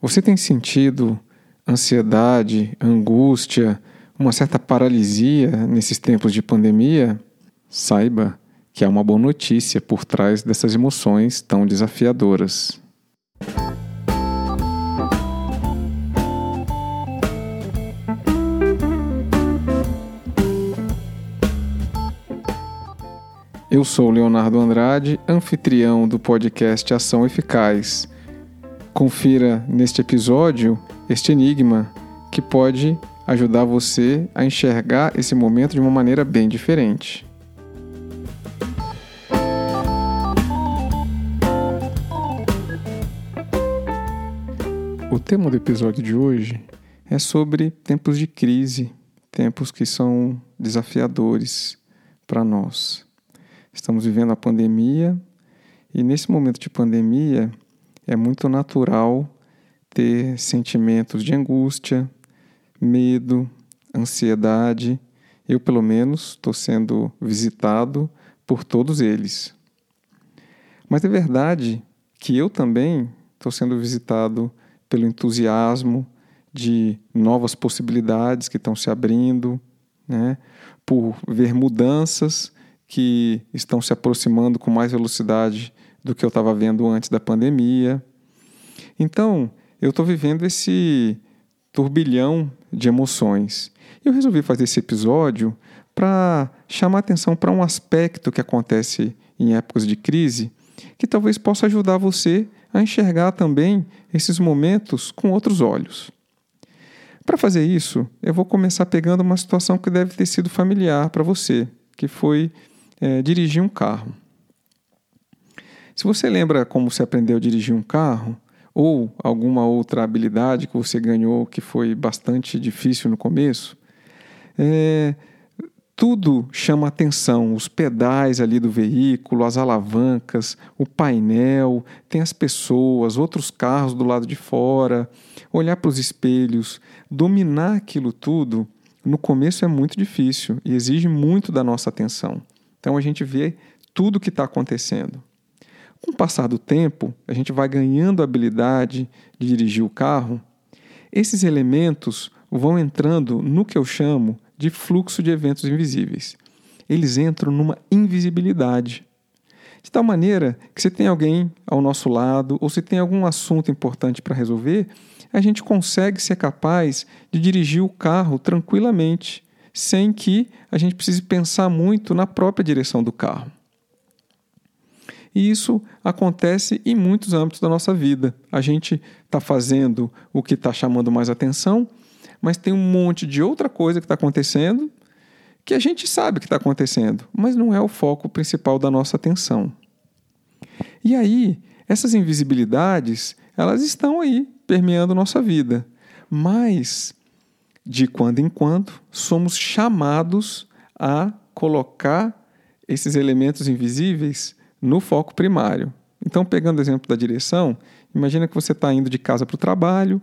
Você tem sentido ansiedade, angústia, uma certa paralisia nesses tempos de pandemia? Saiba que há uma boa notícia por trás dessas emoções tão desafiadoras. Eu sou Leonardo Andrade, anfitrião do podcast Ação Eficaz. Confira neste episódio este enigma que pode ajudar você a enxergar esse momento de uma maneira bem diferente. O tema do episódio de hoje é sobre tempos de crise, tempos que são desafiadores para nós. Estamos vivendo a pandemia e nesse momento de pandemia é muito natural ter sentimentos de angústia, medo, ansiedade. Eu, pelo menos, estou sendo visitado por todos eles. Mas é verdade que eu também estou sendo visitado pelo entusiasmo de novas possibilidades que estão se abrindo, né? por ver mudanças que estão se aproximando com mais velocidade do que eu estava vendo antes da pandemia. Então, eu estou vivendo esse turbilhão de emoções. Eu resolvi fazer esse episódio para chamar atenção para um aspecto que acontece em épocas de crise que talvez possa ajudar você a enxergar também esses momentos com outros olhos. Para fazer isso, eu vou começar pegando uma situação que deve ter sido familiar para você, que foi é, dirigir um carro. Se você lembra como você aprendeu a dirigir um carro, ou alguma outra habilidade que você ganhou que foi bastante difícil no começo, é, tudo chama atenção, os pedais ali do veículo, as alavancas, o painel, tem as pessoas, outros carros do lado de fora, olhar para os espelhos, dominar aquilo tudo, no começo é muito difícil e exige muito da nossa atenção. Então a gente vê tudo o que está acontecendo. Com o passar do tempo, a gente vai ganhando a habilidade de dirigir o carro. Esses elementos vão entrando no que eu chamo de fluxo de eventos invisíveis. Eles entram numa invisibilidade. De tal maneira que se tem alguém ao nosso lado ou se tem algum assunto importante para resolver, a gente consegue ser capaz de dirigir o carro tranquilamente, sem que a gente precise pensar muito na própria direção do carro. E isso acontece em muitos âmbitos da nossa vida. A gente está fazendo o que está chamando mais atenção, mas tem um monte de outra coisa que está acontecendo que a gente sabe que está acontecendo, mas não é o foco principal da nossa atenção. E aí, essas invisibilidades, elas estão aí permeando nossa vida, mas de quando em quando, somos chamados a colocar esses elementos invisíveis no foco primário. Então, pegando o exemplo da direção, imagina que você está indo de casa para o trabalho,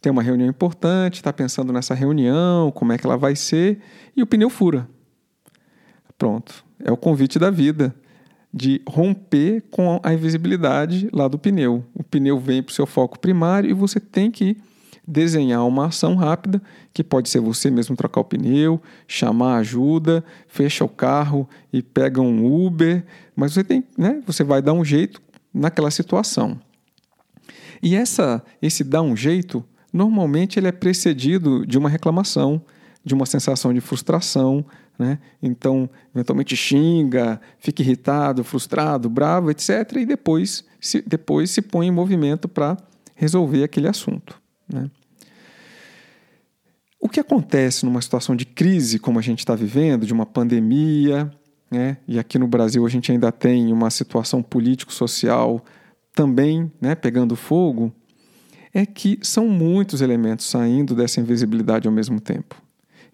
tem uma reunião importante, está pensando nessa reunião, como é que ela vai ser, e o pneu fura. Pronto, é o convite da vida de romper com a invisibilidade lá do pneu. O pneu vem para o seu foco primário e você tem que desenhar uma ação rápida, que pode ser você mesmo trocar o pneu, chamar ajuda, fecha o carro e pega um Uber, mas você tem, né, você vai dar um jeito naquela situação. E essa esse dar um jeito, normalmente ele é precedido de uma reclamação, de uma sensação de frustração, né? Então, eventualmente xinga, fica irritado, frustrado, bravo, etc. E depois se, depois se põe em movimento para resolver aquele assunto. Né? O que acontece numa situação de crise como a gente está vivendo, de uma pandemia, né? e aqui no Brasil a gente ainda tem uma situação político-social também né, pegando fogo, é que são muitos elementos saindo dessa invisibilidade ao mesmo tempo.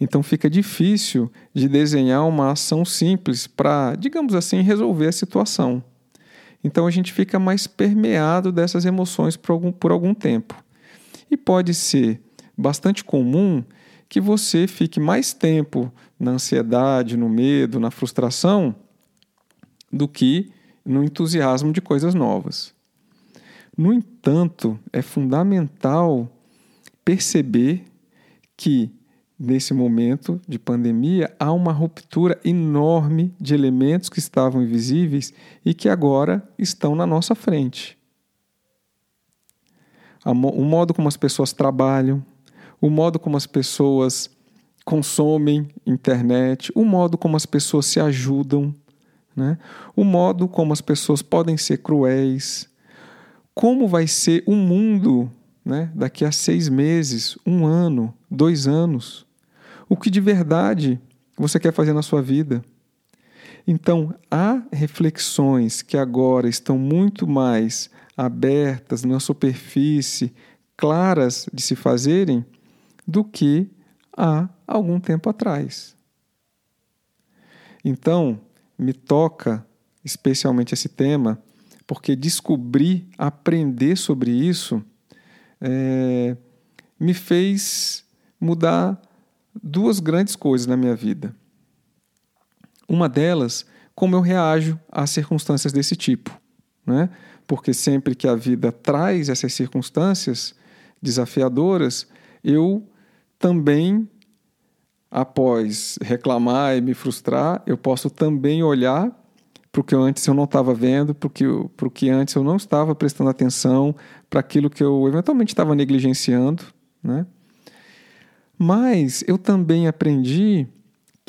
Então fica difícil de desenhar uma ação simples para, digamos assim, resolver a situação. Então a gente fica mais permeado dessas emoções por algum, por algum tempo. E pode ser bastante comum que você fique mais tempo na ansiedade, no medo, na frustração, do que no entusiasmo de coisas novas. No entanto, é fundamental perceber que nesse momento de pandemia, há uma ruptura enorme de elementos que estavam invisíveis e que agora estão na nossa frente. O modo como as pessoas trabalham, o modo como as pessoas consomem internet, o modo como as pessoas se ajudam, né? o modo como as pessoas podem ser cruéis, como vai ser o mundo né, daqui a seis meses, um ano, dois anos o que de verdade você quer fazer na sua vida. Então, há reflexões que agora estão muito mais abertas na superfície, claras de se fazerem, do que há algum tempo atrás. Então, me toca especialmente esse tema, porque descobrir, aprender sobre isso, é, me fez mudar duas grandes coisas na minha vida. Uma delas, como eu reajo a circunstâncias desse tipo, né? Porque sempre que a vida traz essas circunstâncias desafiadoras, eu também, após reclamar e me frustrar, eu posso também olhar para o que antes eu não estava vendo, para o que antes eu não estava prestando atenção, para aquilo que eu eventualmente estava negligenciando, né? Mas eu também aprendi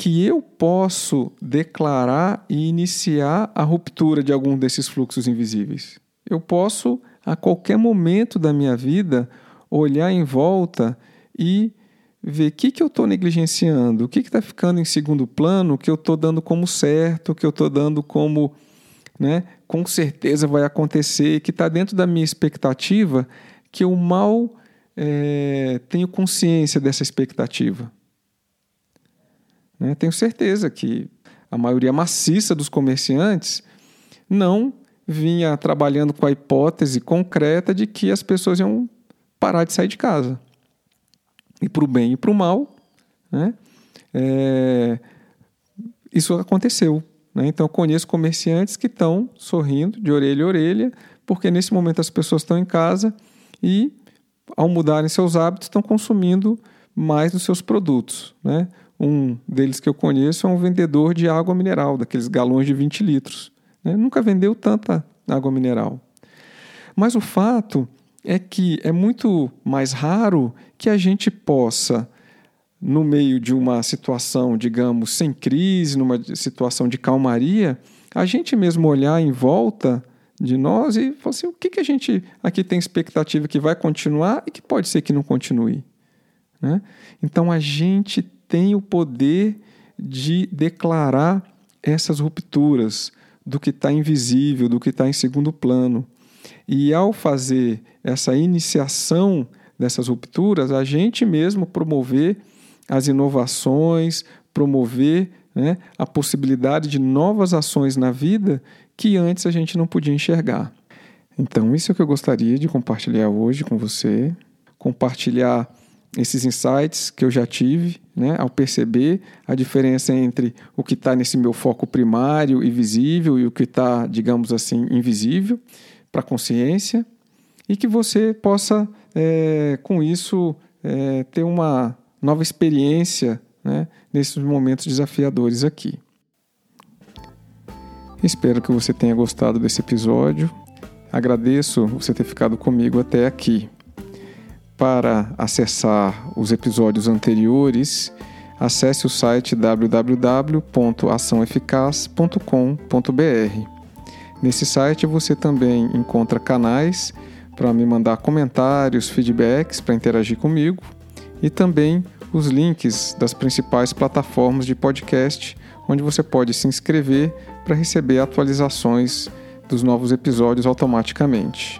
que eu posso declarar e iniciar a ruptura de algum desses fluxos invisíveis. Eu posso, a qualquer momento da minha vida, olhar em volta e ver o que, que eu estou negligenciando, o que está ficando em segundo plano, que eu estou dando como certo, que eu estou dando como né, com certeza vai acontecer, que está dentro da minha expectativa, que eu mal é, tenho consciência dessa expectativa. Né? Tenho certeza que a maioria maciça dos comerciantes não vinha trabalhando com a hipótese concreta de que as pessoas iam parar de sair de casa. E para o bem e para o mal, né? É, isso aconteceu. Né? Então, eu conheço comerciantes que estão sorrindo de orelha a orelha, porque nesse momento as pessoas estão em casa e ao mudarem seus hábitos, estão consumindo mais dos seus produtos. Né? Um deles que eu conheço é um vendedor de água mineral, daqueles galões de 20 litros. Né? Nunca vendeu tanta água mineral. Mas o fato é que é muito mais raro que a gente possa, no meio de uma situação, digamos, sem crise, numa situação de calmaria, a gente mesmo olhar em volta de nós e falar assim, o que, que a gente aqui tem expectativa que vai continuar e que pode ser que não continue. Né? Então a gente tem o poder de declarar essas rupturas do que está invisível, do que está em segundo plano. E ao fazer essa iniciação dessas rupturas, a gente mesmo promover as inovações, promover né, a possibilidade de novas ações na vida que antes a gente não podia enxergar. Então, isso é o que eu gostaria de compartilhar hoje com você, compartilhar esses insights que eu já tive, né, ao perceber a diferença entre o que está nesse meu foco primário e visível e o que está, digamos assim, invisível para a consciência, e que você possa, é, com isso, é, ter uma nova experiência né, nesses momentos desafiadores aqui. Espero que você tenha gostado desse episódio. Agradeço você ter ficado comigo até aqui. Para acessar os episódios anteriores, acesse o site www.açãoeficaz.com.br. Nesse site você também encontra canais para me mandar comentários, feedbacks, para interagir comigo e também os links das principais plataformas de podcast onde você pode se inscrever para receber atualizações dos novos episódios automaticamente.